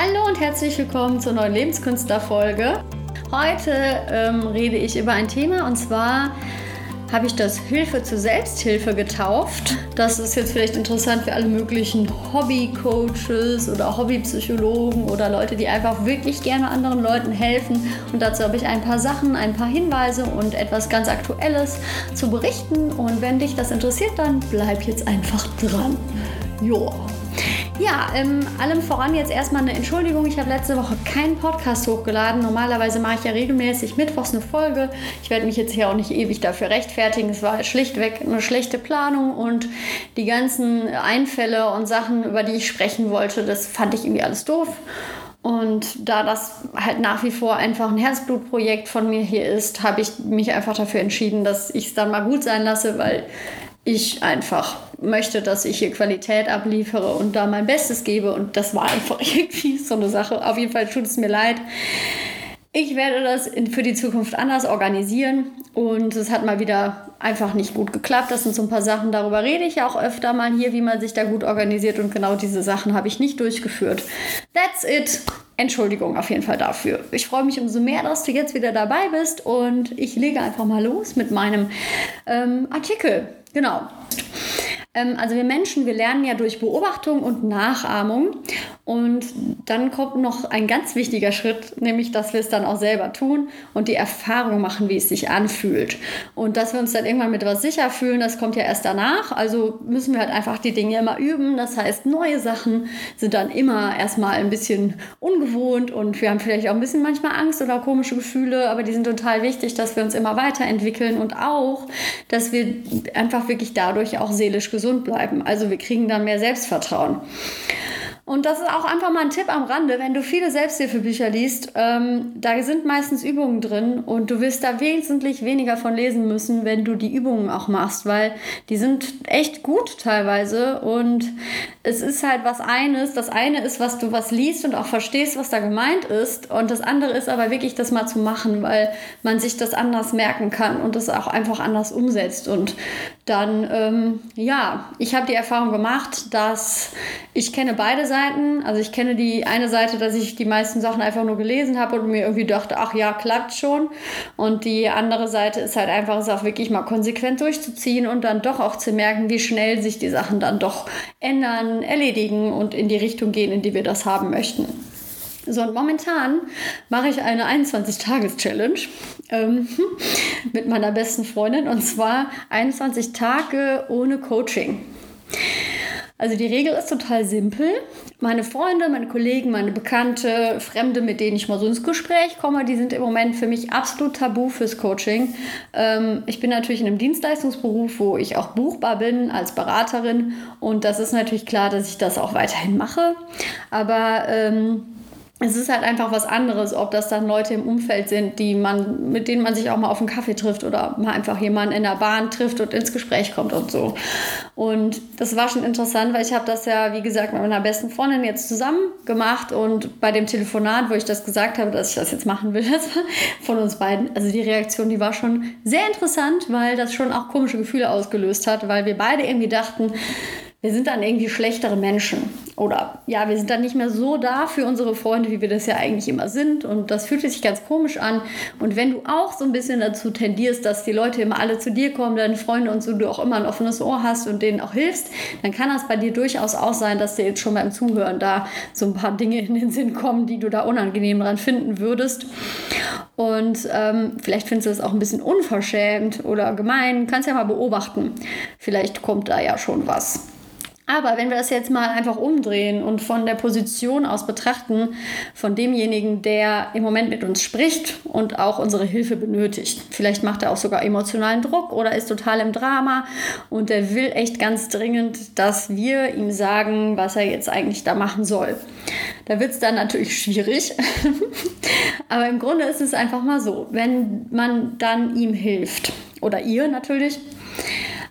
Hallo und herzlich willkommen zur neuen Lebenskünstler-Folge. Heute ähm, rede ich über ein Thema und zwar habe ich das Hilfe zur Selbsthilfe getauft. Das ist jetzt vielleicht interessant für alle möglichen Hobby-Coaches oder Hobbypsychologen oder Leute, die einfach wirklich gerne anderen Leuten helfen. Und dazu habe ich ein paar Sachen, ein paar Hinweise und etwas ganz Aktuelles zu berichten. Und wenn dich das interessiert, dann bleib jetzt einfach dran. Joa. Ja, ähm, allem voran jetzt erstmal eine Entschuldigung. Ich habe letzte Woche keinen Podcast hochgeladen. Normalerweise mache ich ja regelmäßig mittwochs eine Folge. Ich werde mich jetzt hier auch nicht ewig dafür rechtfertigen. Es war schlichtweg eine schlechte Planung und die ganzen Einfälle und Sachen, über die ich sprechen wollte, das fand ich irgendwie alles doof. Und da das halt nach wie vor einfach ein Herzblutprojekt von mir hier ist, habe ich mich einfach dafür entschieden, dass ich es dann mal gut sein lasse, weil ich einfach möchte, dass ich hier Qualität abliefere und da mein Bestes gebe. Und das war einfach irgendwie so eine Sache. Auf jeden Fall tut es mir leid. Ich werde das für die Zukunft anders organisieren und es hat mal wieder einfach nicht gut geklappt. Das sind so ein paar Sachen, darüber rede ich auch öfter mal hier, wie man sich da gut organisiert und genau diese Sachen habe ich nicht durchgeführt. That's it. Entschuldigung auf jeden Fall dafür. Ich freue mich umso mehr, dass du jetzt wieder dabei bist und ich lege einfach mal los mit meinem ähm, Artikel. Genau. Ähm, also wir Menschen, wir lernen ja durch Beobachtung und Nachahmung. Und dann kommt noch ein ganz wichtiger Schritt, nämlich dass wir es dann auch selber tun und die Erfahrung machen, wie es sich anfühlt. Und dass wir uns dann irgendwann mit was sicher fühlen, das kommt ja erst danach. Also müssen wir halt einfach die Dinge immer üben. Das heißt, neue Sachen sind dann immer erstmal ein bisschen ungewohnt und wir haben vielleicht auch ein bisschen manchmal Angst oder komische Gefühle, aber die sind total wichtig, dass wir uns immer weiterentwickeln und auch, dass wir einfach wirklich dadurch auch seelisch gesund bleiben. Also wir kriegen dann mehr Selbstvertrauen. Und das ist auch einfach mal ein Tipp am Rande, wenn du viele Selbsthilfebücher liest, ähm, da sind meistens Übungen drin und du wirst da wesentlich weniger von lesen müssen, wenn du die Übungen auch machst, weil die sind echt gut teilweise. Und es ist halt was eines. Das eine ist, was du was liest und auch verstehst, was da gemeint ist. Und das andere ist aber wirklich das mal zu machen, weil man sich das anders merken kann und das auch einfach anders umsetzt. Und dann, ähm, ja, ich habe die Erfahrung gemacht, dass ich kenne beide Seiten. Also ich kenne die eine Seite, dass ich die meisten Sachen einfach nur gelesen habe und mir irgendwie dachte, ach ja, klappt schon. Und die andere Seite ist halt einfach, es auch wirklich mal konsequent durchzuziehen und dann doch auch zu merken, wie schnell sich die Sachen dann doch ändern, erledigen und in die Richtung gehen, in die wir das haben möchten. So, und momentan mache ich eine 21-Tages-Challenge ähm, mit meiner besten Freundin und zwar 21 Tage ohne Coaching. Also die Regel ist total simpel. Meine Freunde, meine Kollegen, meine Bekannte, Fremde, mit denen ich mal so ins Gespräch komme, die sind im Moment für mich absolut tabu fürs Coaching. Ähm, ich bin natürlich in einem Dienstleistungsberuf, wo ich auch buchbar bin als Beraterin und das ist natürlich klar, dass ich das auch weiterhin mache. Aber ähm, es ist halt einfach was anderes, ob das dann Leute im Umfeld sind, die man, mit denen man sich auch mal auf einen Kaffee trifft oder mal einfach jemanden in der Bahn trifft und ins Gespräch kommt und so. Und das war schon interessant, weil ich habe das ja, wie gesagt, mit meiner besten Freundin jetzt zusammen gemacht und bei dem Telefonat, wo ich das gesagt habe, dass ich das jetzt machen will, das war von uns beiden, also die Reaktion, die war schon sehr interessant, weil das schon auch komische Gefühle ausgelöst hat, weil wir beide irgendwie dachten, wir sind dann irgendwie schlechtere Menschen. Oder ja, wir sind dann nicht mehr so da für unsere Freunde, wie wir das ja eigentlich immer sind. Und das fühlt sich ganz komisch an. Und wenn du auch so ein bisschen dazu tendierst, dass die Leute immer alle zu dir kommen, deine Freunde und so, du auch immer ein offenes Ohr hast und denen auch hilfst, dann kann das bei dir durchaus auch sein, dass dir jetzt schon beim Zuhören da so ein paar Dinge in den Sinn kommen, die du da unangenehm dran finden würdest. Und ähm, vielleicht findest du das auch ein bisschen unverschämt oder gemein. Kannst ja mal beobachten. Vielleicht kommt da ja schon was. Aber wenn wir das jetzt mal einfach umdrehen und von der Position aus betrachten, von demjenigen, der im Moment mit uns spricht und auch unsere Hilfe benötigt. Vielleicht macht er auch sogar emotionalen Druck oder ist total im Drama und der will echt ganz dringend, dass wir ihm sagen, was er jetzt eigentlich da machen soll. Da wird es dann natürlich schwierig. Aber im Grunde ist es einfach mal so, wenn man dann ihm hilft oder ihr natürlich,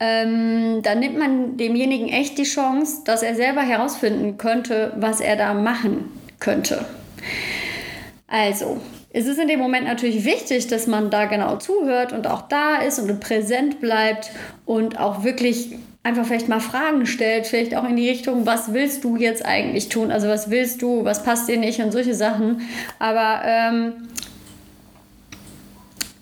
ähm, dann nimmt man demjenigen echt die Chance, dass er selber herausfinden könnte, was er da machen könnte. Also, es ist in dem Moment natürlich wichtig, dass man da genau zuhört und auch da ist und präsent bleibt und auch wirklich einfach vielleicht mal Fragen stellt, vielleicht auch in die Richtung, was willst du jetzt eigentlich tun? Also was willst du, was passt dir nicht und solche Sachen. Aber ähm,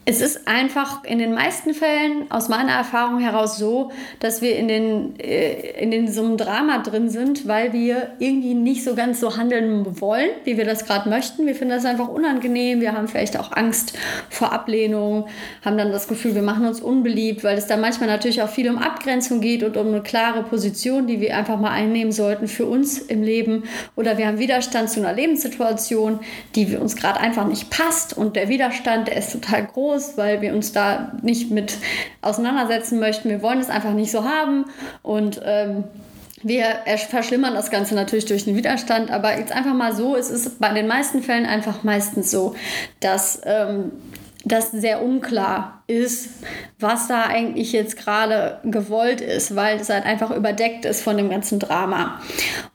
es ist einfach in den meisten Fällen aus meiner Erfahrung heraus so, dass wir in, den, äh, in den, so einem Drama drin sind, weil wir irgendwie nicht so ganz so handeln wollen, wie wir das gerade möchten. Wir finden das einfach unangenehm. Wir haben vielleicht auch Angst vor Ablehnung, haben dann das Gefühl, wir machen uns unbeliebt, weil es da manchmal natürlich auch viel um Abgrenzung geht und um eine klare Position, die wir einfach mal einnehmen sollten für uns im Leben. Oder wir haben Widerstand zu einer Lebenssituation, die uns gerade einfach nicht passt und der Widerstand, der ist total groß groß, weil wir uns da nicht mit auseinandersetzen möchten. Wir wollen es einfach nicht so haben und ähm, wir verschlimmern das Ganze natürlich durch den Widerstand, aber jetzt einfach mal so, es ist bei den meisten Fällen einfach meistens so, dass ähm, das sehr unklar ist, was da eigentlich jetzt gerade gewollt ist, weil es halt einfach überdeckt ist von dem ganzen Drama.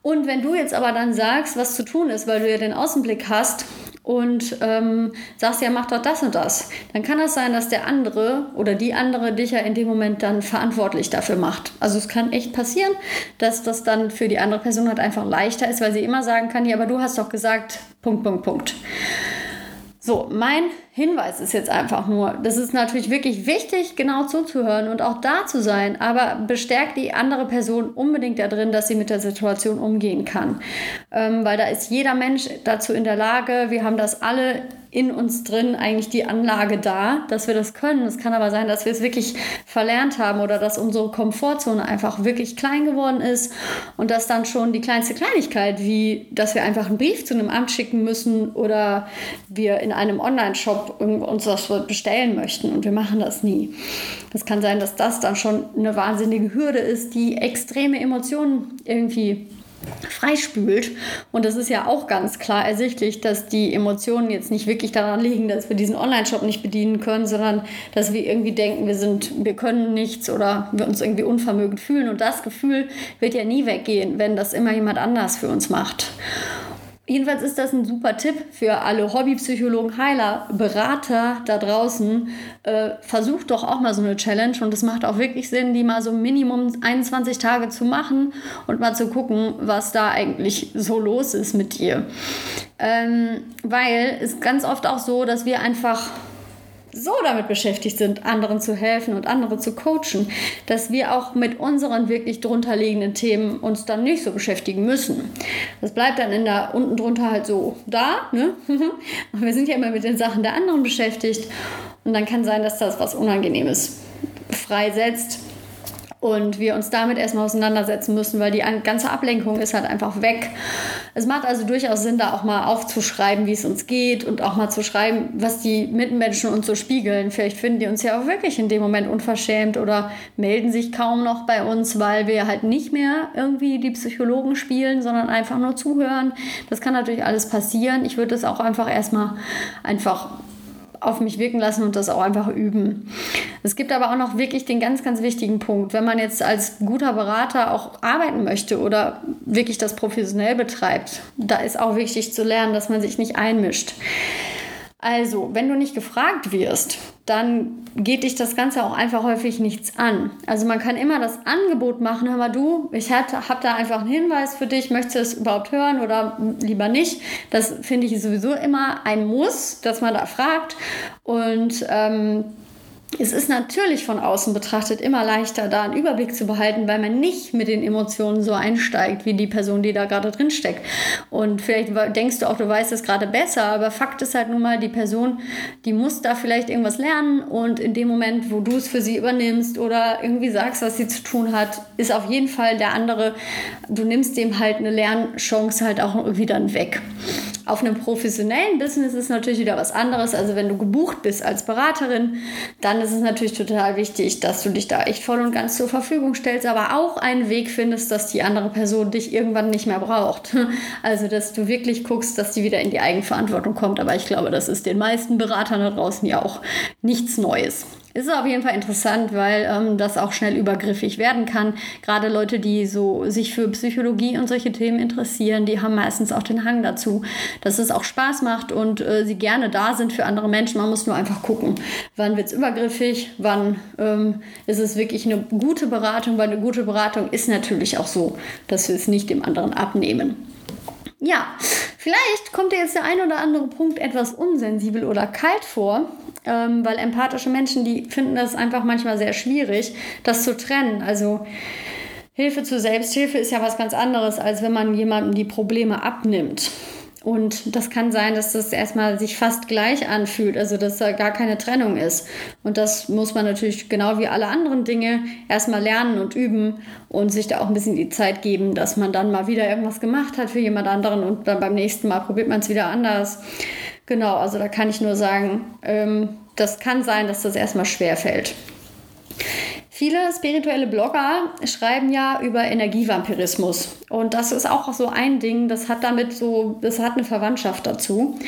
Und wenn du jetzt aber dann sagst, was zu tun ist, weil du ja den Außenblick hast, und ähm, sagst, ja, mach doch das und das, dann kann das sein, dass der andere oder die andere dich ja in dem Moment dann verantwortlich dafür macht. Also es kann echt passieren, dass das dann für die andere Person halt einfach leichter ist, weil sie immer sagen kann, ja, aber du hast doch gesagt, Punkt, Punkt, Punkt. So, mein Hinweis ist jetzt einfach nur, das ist natürlich wirklich wichtig, genau zuzuhören und auch da zu sein, aber bestärkt die andere Person unbedingt darin, dass sie mit der Situation umgehen kann. Ähm, weil da ist jeder Mensch dazu in der Lage, wir haben das alle in uns drin eigentlich die Anlage da, dass wir das können. Es kann aber sein, dass wir es wirklich verlernt haben oder dass unsere Komfortzone einfach wirklich klein geworden ist und dass dann schon die kleinste Kleinigkeit, wie dass wir einfach einen Brief zu einem Amt schicken müssen oder wir in einem Online-Shop uns was bestellen möchten und wir machen das nie. Es kann sein, dass das dann schon eine wahnsinnige Hürde ist, die extreme Emotionen irgendwie freispült. Und das ist ja auch ganz klar ersichtlich, dass die Emotionen jetzt nicht wirklich daran liegen, dass wir diesen Online-Shop nicht bedienen können, sondern dass wir irgendwie denken, wir sind, wir können nichts oder wir uns irgendwie unvermögend fühlen. Und das Gefühl wird ja nie weggehen, wenn das immer jemand anders für uns macht. Jedenfalls ist das ein super Tipp für alle Hobbypsychologen, Heiler, Berater da draußen. Äh, versucht doch auch mal so eine Challenge und es macht auch wirklich Sinn, die mal so Minimum 21 Tage zu machen und mal zu gucken, was da eigentlich so los ist mit dir. Ähm, weil es ganz oft auch so, dass wir einfach so damit beschäftigt sind, anderen zu helfen und andere zu coachen, dass wir auch mit unseren wirklich drunterliegenden Themen uns dann nicht so beschäftigen müssen. Das bleibt dann in der unten drunter halt so da, ne? Und wir sind ja immer mit den Sachen der anderen beschäftigt und dann kann sein, dass das was Unangenehmes freisetzt und wir uns damit erstmal auseinandersetzen müssen, weil die ganze Ablenkung ist halt einfach weg. Es macht also durchaus Sinn, da auch mal aufzuschreiben, wie es uns geht und auch mal zu schreiben, was die Mitmenschen uns so spiegeln. Vielleicht finden die uns ja auch wirklich in dem Moment unverschämt oder melden sich kaum noch bei uns, weil wir halt nicht mehr irgendwie die Psychologen spielen, sondern einfach nur zuhören. Das kann natürlich alles passieren. Ich würde das auch einfach erstmal einfach auf mich wirken lassen und das auch einfach üben. Es gibt aber auch noch wirklich den ganz, ganz wichtigen Punkt, wenn man jetzt als guter Berater auch arbeiten möchte oder wirklich das professionell betreibt, da ist auch wichtig zu lernen, dass man sich nicht einmischt. Also, wenn du nicht gefragt wirst, dann geht dich das Ganze auch einfach häufig nichts an. Also man kann immer das Angebot machen, hör mal du, ich habe da einfach einen Hinweis für dich, möchtest du es überhaupt hören oder lieber nicht. Das finde ich sowieso immer ein Muss, dass man da fragt. Und ähm, es ist natürlich von außen betrachtet immer leichter, da einen Überblick zu behalten, weil man nicht mit den Emotionen so einsteigt, wie die Person, die da gerade drin steckt. Und vielleicht denkst du auch, du weißt es gerade besser, aber Fakt ist halt nun mal, die Person, die muss da vielleicht irgendwas lernen und in dem Moment, wo du es für sie übernimmst oder irgendwie sagst, was sie zu tun hat, ist auf jeden Fall der andere, du nimmst dem halt eine Lernchance halt auch dann weg. Auf einem professionellen Business ist natürlich wieder was anderes. Also wenn du gebucht bist als Beraterin, dann ist es natürlich total wichtig, dass du dich da echt voll und ganz zur Verfügung stellst, aber auch einen Weg findest, dass die andere Person dich irgendwann nicht mehr braucht. Also dass du wirklich guckst, dass die wieder in die Eigenverantwortung kommt. Aber ich glaube, das ist den meisten Beratern da draußen ja auch nichts Neues. Ist auf jeden Fall interessant, weil ähm, das auch schnell übergriffig werden kann. Gerade Leute, die so sich für Psychologie und solche Themen interessieren, die haben meistens auch den Hang dazu, dass es auch Spaß macht und äh, sie gerne da sind für andere Menschen. Man muss nur einfach gucken, wann wird es übergriffig, wann ähm, ist es wirklich eine gute Beratung, weil eine gute Beratung ist natürlich auch so, dass wir es nicht dem anderen abnehmen. Ja, vielleicht kommt dir jetzt der ein oder andere Punkt etwas unsensibel oder kalt vor, ähm, weil empathische Menschen, die finden das einfach manchmal sehr schwierig, das zu trennen. Also Hilfe zur Selbsthilfe ist ja was ganz anderes, als wenn man jemandem die Probleme abnimmt. Und das kann sein, dass das erstmal sich fast gleich anfühlt, also dass da gar keine Trennung ist. Und das muss man natürlich genau wie alle anderen Dinge erstmal lernen und üben und sich da auch ein bisschen die Zeit geben, dass man dann mal wieder irgendwas gemacht hat für jemand anderen und dann beim nächsten Mal probiert man es wieder anders. Genau, also da kann ich nur sagen, ähm, das kann sein, dass das erstmal schwer fällt. Viele spirituelle Blogger schreiben ja über Energievampirismus. Und das ist auch so ein Ding, das hat damit so, das hat eine Verwandtschaft dazu.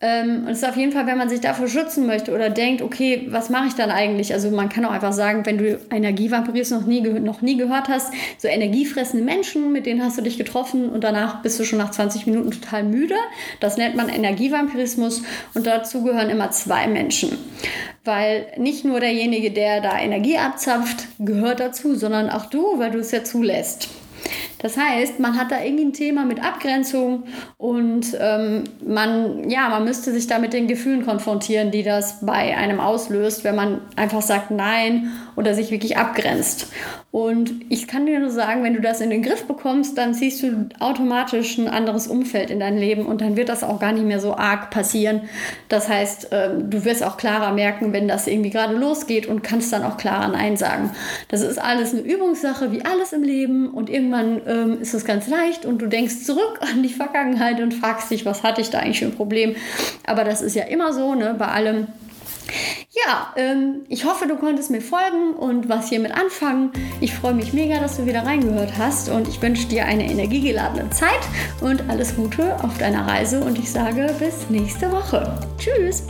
Ähm, und es ist auf jeden Fall, wenn man sich davor schützen möchte oder denkt, okay, was mache ich dann eigentlich? Also man kann auch einfach sagen, wenn du Energievampirismus noch nie, noch nie gehört hast, so energiefressende Menschen, mit denen hast du dich getroffen und danach bist du schon nach 20 Minuten total müde. Das nennt man Energievampirismus und dazu gehören immer zwei Menschen. Weil nicht nur derjenige, der da Energie abzapft, gehört dazu, sondern auch du, weil du es ja zulässt. Das heißt, man hat da irgendwie ein Thema mit Abgrenzung und ähm, man, ja, man müsste sich da mit den Gefühlen konfrontieren, die das bei einem auslöst, wenn man einfach sagt Nein oder sich wirklich abgrenzt. Und ich kann dir nur sagen, wenn du das in den Griff bekommst, dann ziehst du automatisch ein anderes Umfeld in dein Leben und dann wird das auch gar nicht mehr so arg passieren. Das heißt, ähm, du wirst auch klarer merken, wenn das irgendwie gerade losgeht und kannst dann auch klarer Nein sagen. Das ist alles eine Übungssache, wie alles im Leben und irgendwann ähm, ist es ganz leicht und du denkst zurück an die Vergangenheit und fragst dich, was hatte ich da eigentlich für ein Problem. Aber das ist ja immer so, ne, bei allem. Ja, ähm, ich hoffe, du konntest mir folgen und was hiermit anfangen. Ich freue mich mega, dass du wieder reingehört hast und ich wünsche dir eine energiegeladene Zeit und alles Gute auf deiner Reise und ich sage bis nächste Woche. Tschüss!